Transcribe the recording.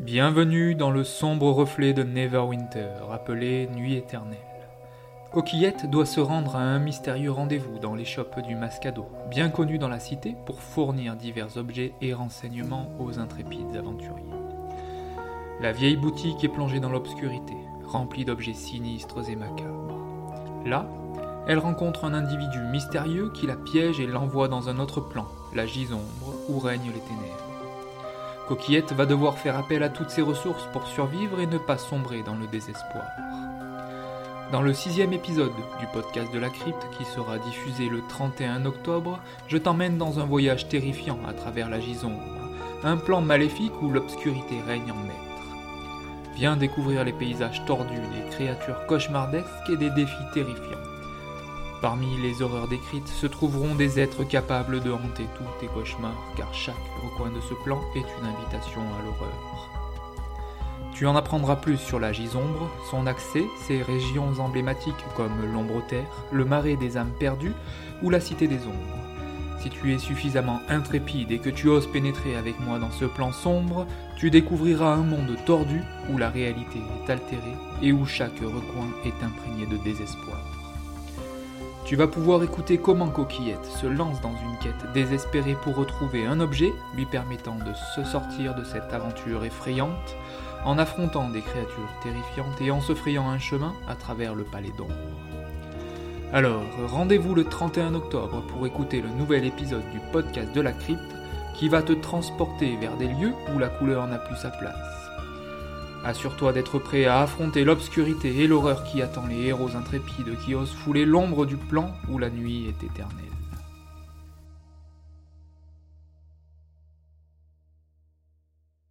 Bienvenue dans le sombre reflet de Neverwinter, appelé Nuit éternelle. Coquillette doit se rendre à un mystérieux rendez-vous dans l'échoppe du Mascado, bien connu dans la cité pour fournir divers objets et renseignements aux intrépides aventuriers. La vieille boutique est plongée dans l'obscurité, remplie d'objets sinistres et macabres. Là, elle rencontre un individu mystérieux qui la piège et l'envoie dans un autre plan, la gisombre, où règnent les ténèbres. Coquillette va devoir faire appel à toutes ses ressources pour survivre et ne pas sombrer dans le désespoir. Dans le sixième épisode du podcast de la crypte qui sera diffusé le 31 octobre, je t'emmène dans un voyage terrifiant à travers la gisombre, un plan maléfique où l'obscurité règne en maître. Viens découvrir les paysages tordus, des créatures cauchemardesques et des défis terrifiants. Parmi les horreurs décrites se trouveront des êtres capables de hanter tous tes cauchemars, car chaque recoin de ce plan est une invitation à l'horreur. Tu en apprendras plus sur la Gisombre, son accès, ses régions emblématiques comme l'Ombre-Terre, le Marais des âmes perdues ou la Cité des Ombres. Si tu es suffisamment intrépide et que tu oses pénétrer avec moi dans ce plan sombre, tu découvriras un monde tordu où la réalité est altérée et où chaque recoin est imprégné de désespoir. Tu vas pouvoir écouter comment Coquillette se lance dans une quête désespérée pour retrouver un objet lui permettant de se sortir de cette aventure effrayante en affrontant des créatures terrifiantes et en se frayant un chemin à travers le palais d'ombre. Alors, rendez-vous le 31 octobre pour écouter le nouvel épisode du podcast de la crypte qui va te transporter vers des lieux où la couleur n'a plus sa place. Assure-toi d'être prêt à affronter l'obscurité et l'horreur qui attend les héros intrépides qui osent fouler l'ombre du plan où la nuit est éternelle.